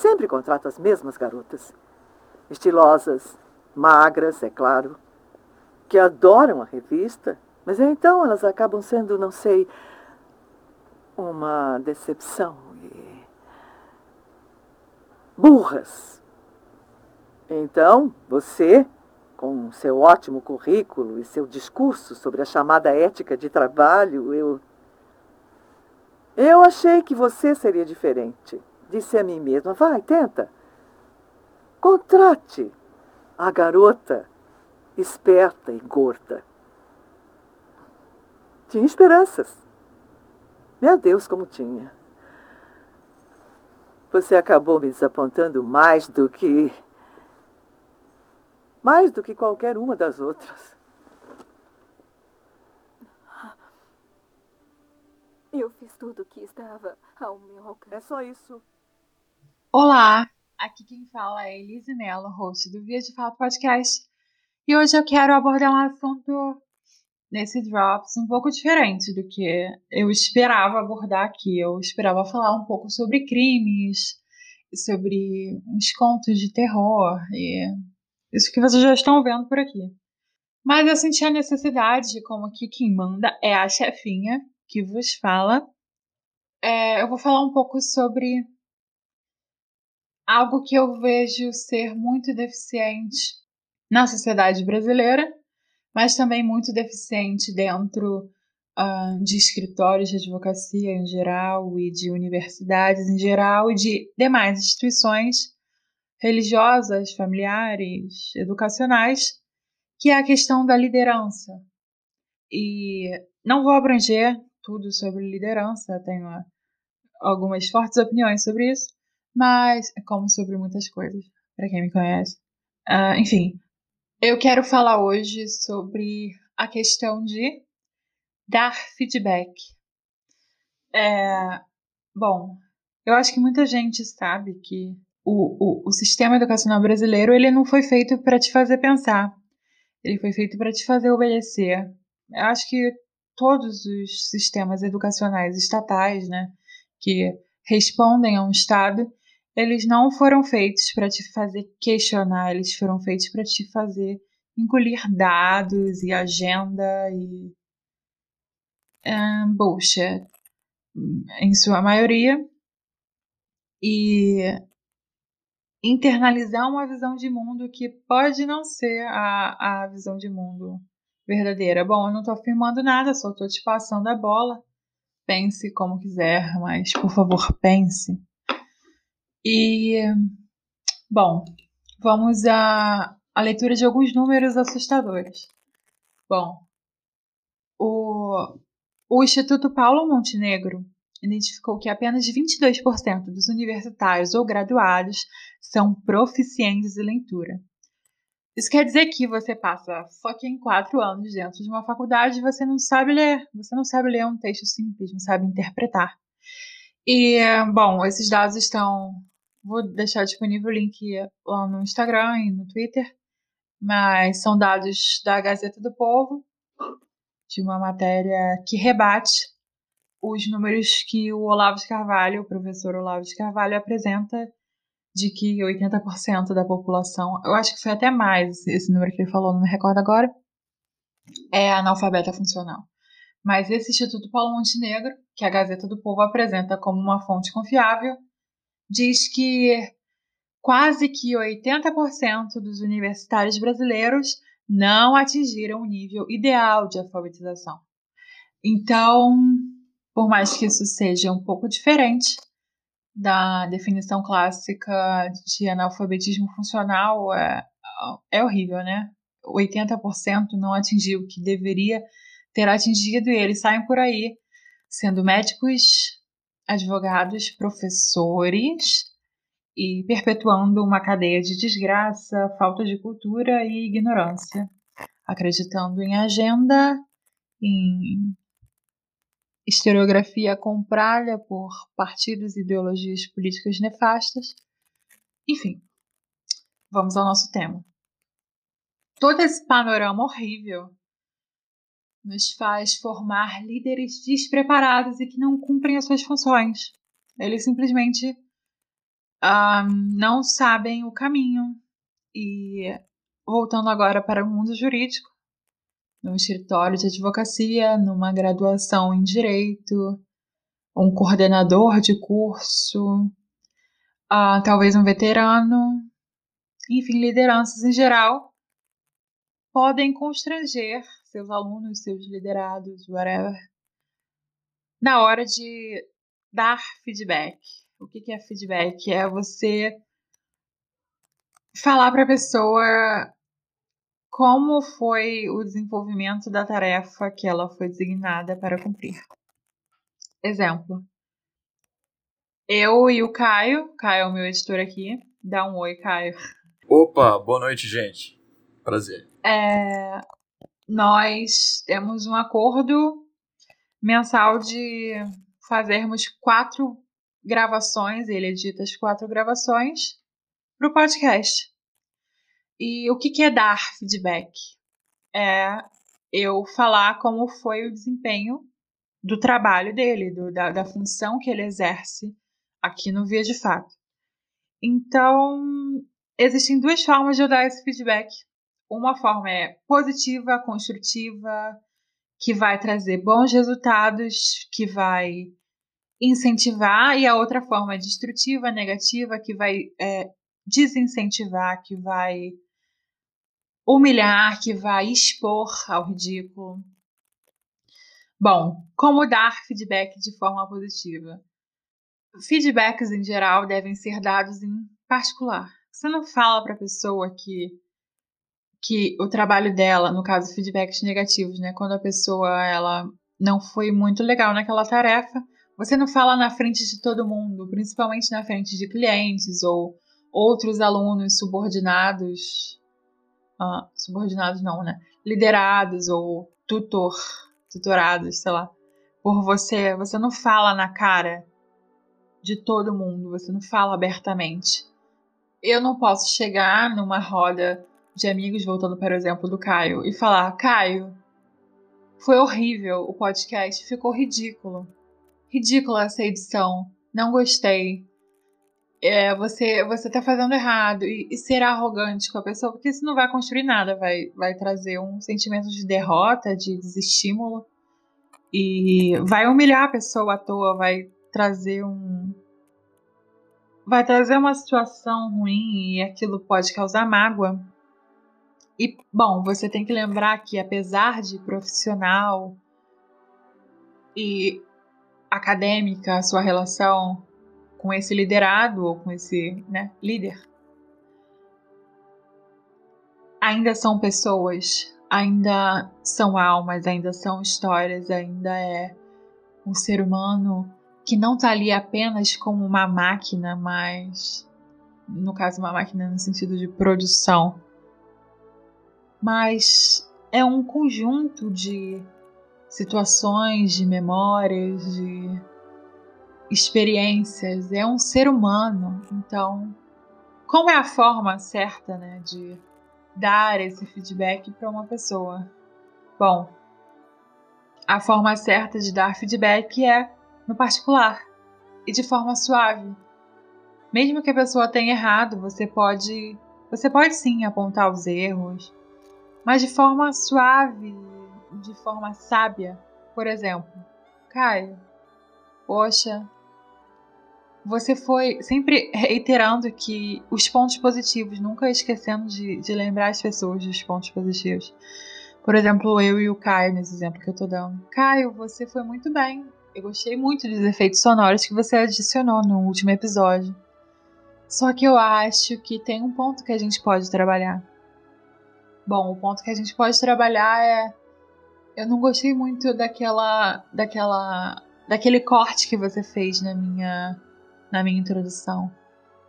sempre contrato as mesmas garotas. Estilosas, magras, é claro, que adoram a revista, mas então elas acabam sendo, não sei, uma decepção e burras. Então, você, com seu ótimo currículo e seu discurso sobre a chamada ética de trabalho, eu. Eu achei que você seria diferente. Disse a mim mesma: vai, tenta. Contrate a garota esperta e gorda. Tinha esperanças. Meu Deus, como tinha. Você acabou me desapontando mais do que mais do que qualquer uma das outras. Eu fiz tudo o que estava ao meu alcance. É só isso. Olá, aqui quem fala é Elise Mello, host do Via de Fato Podcast. E hoje eu quero abordar um assunto nesse Drops um pouco diferente do que eu esperava abordar aqui. Eu esperava falar um pouco sobre crimes, sobre uns contos de terror e isso que vocês já estão vendo por aqui. Mas eu senti a necessidade, como aqui quem manda é a chefinha que vos fala. É, eu vou falar um pouco sobre algo que eu vejo ser muito deficiente na sociedade brasileira, mas também muito deficiente dentro uh, de escritórios de advocacia em geral e de universidades em geral e de demais instituições religiosas, familiares, educacionais, que é a questão da liderança. E não vou abranger tudo sobre liderança, tenho algumas fortes opiniões sobre isso, mas como sobre muitas coisas, para quem me conhece. Uh, enfim, eu quero falar hoje sobre a questão de dar feedback. É, bom, eu acho que muita gente sabe que o, o, o sistema educacional brasileiro ele não foi feito para te fazer pensar, ele foi feito para te fazer obedecer. Eu acho que todos os sistemas educacionais estatais, né, que respondem a um Estado, eles não foram feitos para te fazer questionar, eles foram feitos para te fazer engolir dados e agenda e um, bullshit, em sua maioria, e internalizar uma visão de mundo que pode não ser a, a visão de mundo verdadeira. Bom, eu não estou afirmando nada, só estou te passando a bola. Pense como quiser, mas por favor, pense. E, bom, vamos à, à leitura de alguns números assustadores. Bom, o, o Instituto Paulo Montenegro identificou que apenas 22% dos universitários ou graduados são proficientes em leitura. Isso quer dizer que você passa fucking quatro anos dentro de uma faculdade e você não sabe ler. Você não sabe ler um texto simples, não sabe interpretar. E, bom, esses dados estão. Vou deixar disponível o link lá no Instagram e no Twitter. Mas são dados da Gazeta do Povo, de uma matéria que rebate os números que o Olavo de Carvalho, o professor Olavo de Carvalho, apresenta de que 80% da população, eu acho que foi até mais esse número que ele falou, não me recordo agora, é analfabeta funcional. Mas esse Instituto Paulo Montenegro, que a Gazeta do Povo apresenta como uma fonte confiável, diz que quase que 80% dos universitários brasileiros não atingiram o nível ideal de alfabetização. Então, por mais que isso seja um pouco diferente da definição clássica de analfabetismo funcional, é, é horrível, né? 80% não atingiu o que deveria ter atingido e eles saem por aí sendo médicos, advogados, professores e perpetuando uma cadeia de desgraça, falta de cultura e ignorância, acreditando em agenda, em historiografia comprada por partidos e ideologias políticas nefastas. Enfim, vamos ao nosso tema. Todo esse panorama horrível nos faz formar líderes despreparados e que não cumprem as suas funções. Eles simplesmente não sabem o caminho. E voltando agora para o mundo jurídico, no escritório de advocacia, numa graduação em direito, um coordenador de curso, uh, talvez um veterano, enfim, lideranças em geral, podem constranger seus alunos, seus liderados, whatever, na hora de dar feedback. O que é feedback? É você falar para a pessoa como foi o desenvolvimento da tarefa que ela foi designada para cumprir. Exemplo. Eu e o Caio, Caio é o meu editor aqui. Dá um oi, Caio. Opa, boa noite, gente. Prazer. É, nós temos um acordo mensal de fazermos quatro gravações, ele edita as quatro gravações para o podcast. E o que, é dar feedback? É eu falar como foi o desempenho do trabalho dele, do, da, da função que ele exerce aqui no Via de Fato. Então, existem duas formas de eu dar esse feedback. Uma forma é positiva, construtiva, que vai trazer bons resultados, que vai incentivar, e a outra forma é destrutiva, negativa, que vai é, desincentivar, que vai humilhar, que vai expor ao ridículo. Bom, como dar feedback de forma positiva? Feedbacks em geral devem ser dados em particular. Você não fala para a pessoa que que o trabalho dela, no caso feedbacks negativos, né, quando a pessoa ela não foi muito legal naquela tarefa, você não fala na frente de todo mundo, principalmente na frente de clientes ou outros alunos subordinados, uh, subordinados não, né, liderados ou tutor, tutorados, sei lá, por você. Você não fala na cara de todo mundo, você não fala abertamente. Eu não posso chegar numa roda de amigos, voltando para o exemplo do Caio, e falar: Caio, foi horrível o podcast, ficou ridículo. Ridícula essa edição, não gostei. É, você você tá fazendo errado e, e, ser arrogante com a pessoa, porque isso não vai construir nada, vai, vai trazer um sentimento de derrota, de desestímulo e vai humilhar a pessoa à toa, vai trazer um vai trazer uma situação ruim e aquilo pode causar mágoa. E, bom, você tem que lembrar que, apesar de profissional e acadêmica, a sua relação com esse liderado ou com esse né, líder, ainda são pessoas, ainda são almas, ainda são histórias, ainda é um ser humano que não está ali apenas como uma máquina, mas no caso uma máquina no sentido de produção mas é um conjunto de situações, de memórias, de experiências, é um ser humano. Então, qual é a forma certa, né, de dar esse feedback para uma pessoa? Bom, a forma certa de dar feedback é no particular e de forma suave. Mesmo que a pessoa tenha errado, você pode, você pode sim apontar os erros, mas de forma suave, de forma sábia. Por exemplo, Caio, poxa, você foi sempre reiterando que os pontos positivos, nunca esquecendo de, de lembrar as pessoas dos pontos positivos. Por exemplo, eu e o Caio, nesse exemplo que eu tô dando. Caio, você foi muito bem. Eu gostei muito dos efeitos sonoros que você adicionou no último episódio. Só que eu acho que tem um ponto que a gente pode trabalhar. Bom, o ponto que a gente pode trabalhar é. Eu não gostei muito daquela. daquela. daquele corte que você fez na minha. na minha introdução.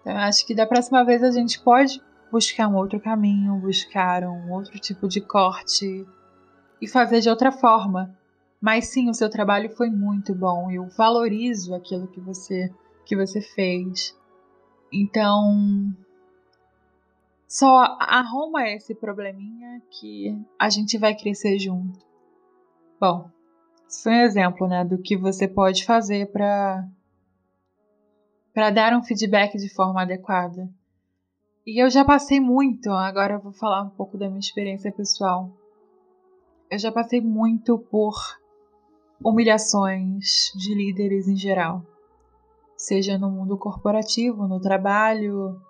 Então, eu acho que da próxima vez a gente pode buscar um outro caminho, buscar um outro tipo de corte e fazer de outra forma. Mas sim, o seu trabalho foi muito bom. Eu valorizo aquilo que você que você fez. Então, só arruma esse probleminha que a gente vai crescer junto. Bom, isso foi um exemplo, né, do que você pode fazer para para dar um feedback de forma adequada. E eu já passei muito, agora eu vou falar um pouco da minha experiência pessoal. Eu já passei muito por humilhações de líderes em geral, seja no mundo corporativo, no trabalho,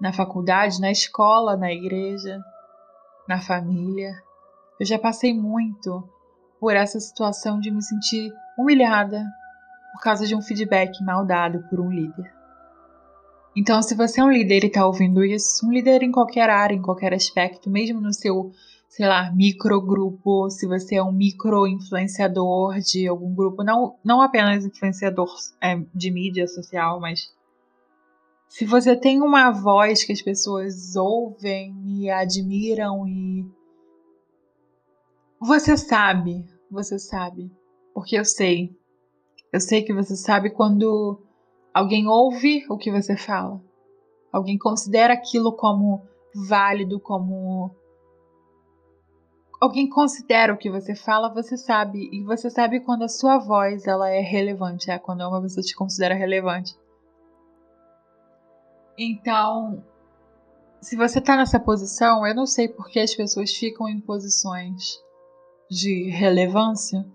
na faculdade, na escola, na igreja, na família. Eu já passei muito por essa situação de me sentir humilhada por causa de um feedback mal dado por um líder. Então, se você é um líder e está ouvindo isso, um líder em qualquer área, em qualquer aspecto, mesmo no seu, sei lá, microgrupo, se você é um micro-influenciador de algum grupo, não, não apenas influenciador é, de mídia social, mas se você tem uma voz que as pessoas ouvem e admiram e você sabe, você sabe, porque eu sei. Eu sei que você sabe quando alguém ouve o que você fala. Alguém considera aquilo como válido, como alguém considera o que você fala, você sabe, e você sabe quando a sua voz ela é relevante, é quando uma pessoa te considera relevante. Então, se você tá nessa posição, eu não sei por que as pessoas ficam em posições de relevância.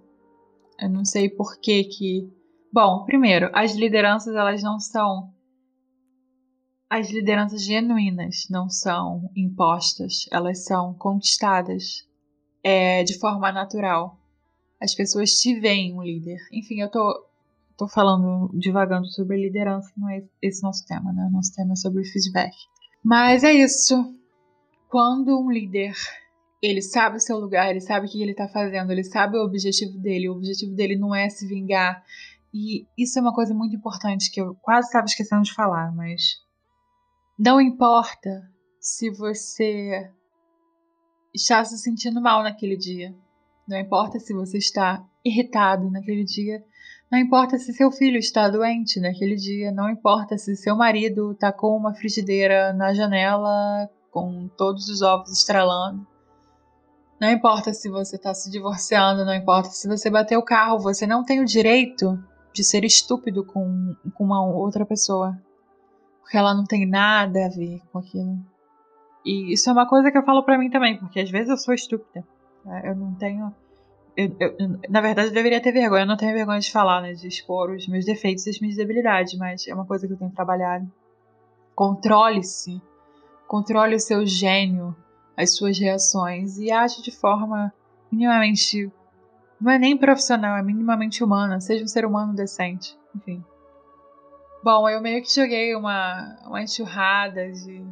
Eu não sei por que que. Bom, primeiro, as lideranças elas não são as lideranças genuínas não são impostas, elas são conquistadas é, de forma natural. As pessoas te veem um líder. Enfim, eu tô, tô falando, divagando sobre liderança, não é esse nosso tema, né? Nosso tema é sobre feedback. Mas é isso. Quando um líder ele sabe o seu lugar, ele sabe o que ele está fazendo, ele sabe o objetivo dele. O objetivo dele não é se vingar. E isso é uma coisa muito importante que eu quase estava esquecendo de falar, mas não importa se você está se sentindo mal naquele dia. Não importa se você está irritado naquele dia. Não importa se seu filho está doente naquele dia. Não importa se seu marido com uma frigideira na janela com todos os ovos estralando. Não importa se você está se divorciando, não importa se você bateu o carro, você não tem o direito de ser estúpido com, com uma outra pessoa. Porque ela não tem nada a ver com aquilo. E isso é uma coisa que eu falo para mim também, porque às vezes eu sou estúpida. É, eu não tenho. Eu, eu, na verdade, eu deveria ter vergonha. Eu não tenho vergonha de falar, né? De expor os meus defeitos e as minhas debilidades, mas é uma coisa que eu tenho trabalhado. Controle-se. Controle o seu gênio as suas reações e age de forma minimamente. Não é nem profissional, é minimamente humana. Seja um ser humano decente. Enfim. Bom, eu meio que joguei uma, uma enxurrada de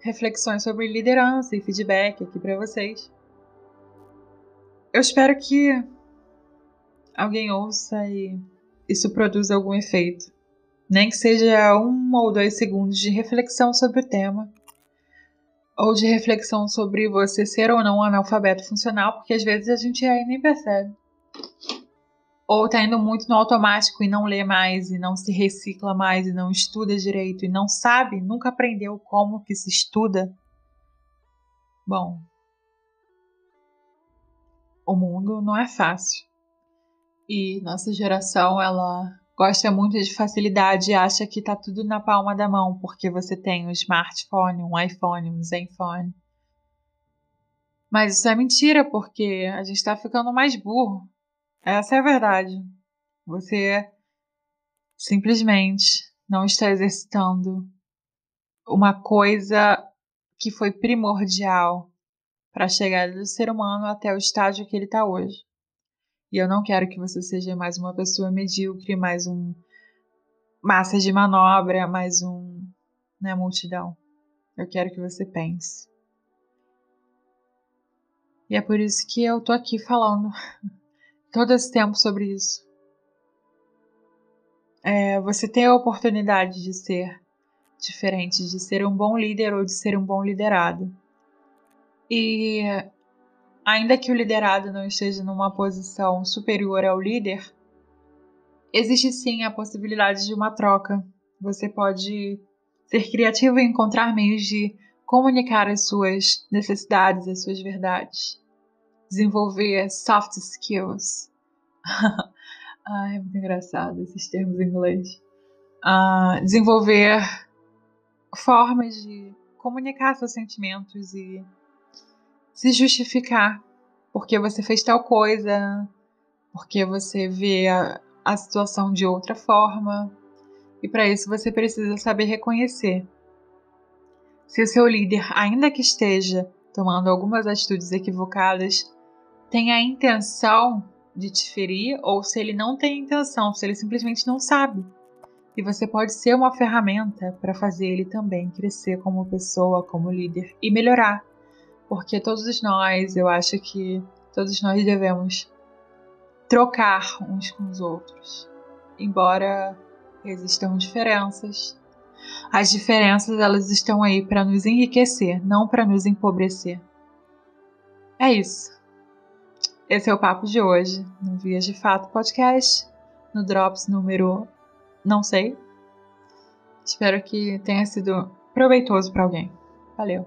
reflexões sobre liderança e feedback aqui para vocês. Eu espero que alguém ouça e isso produza algum efeito. Nem que seja um ou dois segundos de reflexão sobre o tema ou de reflexão sobre você ser ou não um analfabeto funcional, porque às vezes a gente aí nem percebe. Ou tá indo muito no automático e não lê mais, e não se recicla mais, e não estuda direito, e não sabe, nunca aprendeu como que se estuda. Bom, o mundo não é fácil. E nossa geração, ela gosta muito de facilidade e acha que tá tudo na palma da mão, porque você tem um smartphone, um iPhone, um Zenfone. Mas isso é mentira, porque a gente tá ficando mais burro. Essa é a verdade. Você simplesmente não está exercitando uma coisa que foi primordial para a chegada do ser humano até o estágio que ele está hoje. E eu não quero que você seja mais uma pessoa medíocre, mais um massa de manobra, mais um né, multidão. Eu quero que você pense. E é por isso que eu tô aqui falando todo esse tempo sobre isso. É, você tem a oportunidade de ser diferente, de ser um bom líder ou de ser um bom liderado. E ainda que o liderado não esteja numa posição superior ao líder, existe sim a possibilidade de uma troca. Você pode ser criativo e encontrar meios de comunicar as suas necessidades, as suas verdades. Desenvolver soft skills. Ai, é muito engraçado esses termos em inglês. uh, desenvolver formas de comunicar seus sentimentos e se justificar porque você fez tal coisa, porque você vê a, a situação de outra forma. E para isso você precisa saber reconhecer. Se o seu líder, ainda que esteja tomando algumas atitudes equivocadas, tem a intenção de te ferir, ou se ele não tem intenção, se ele simplesmente não sabe. E você pode ser uma ferramenta para fazer ele também crescer como pessoa, como líder e melhorar. Porque todos nós, eu acho que todos nós devemos trocar uns com os outros. Embora existam diferenças, as diferenças elas estão aí para nos enriquecer, não para nos empobrecer. É isso. Esse é o papo de hoje no Vias de Fato podcast, no Drops número não sei. Espero que tenha sido proveitoso para alguém. Valeu.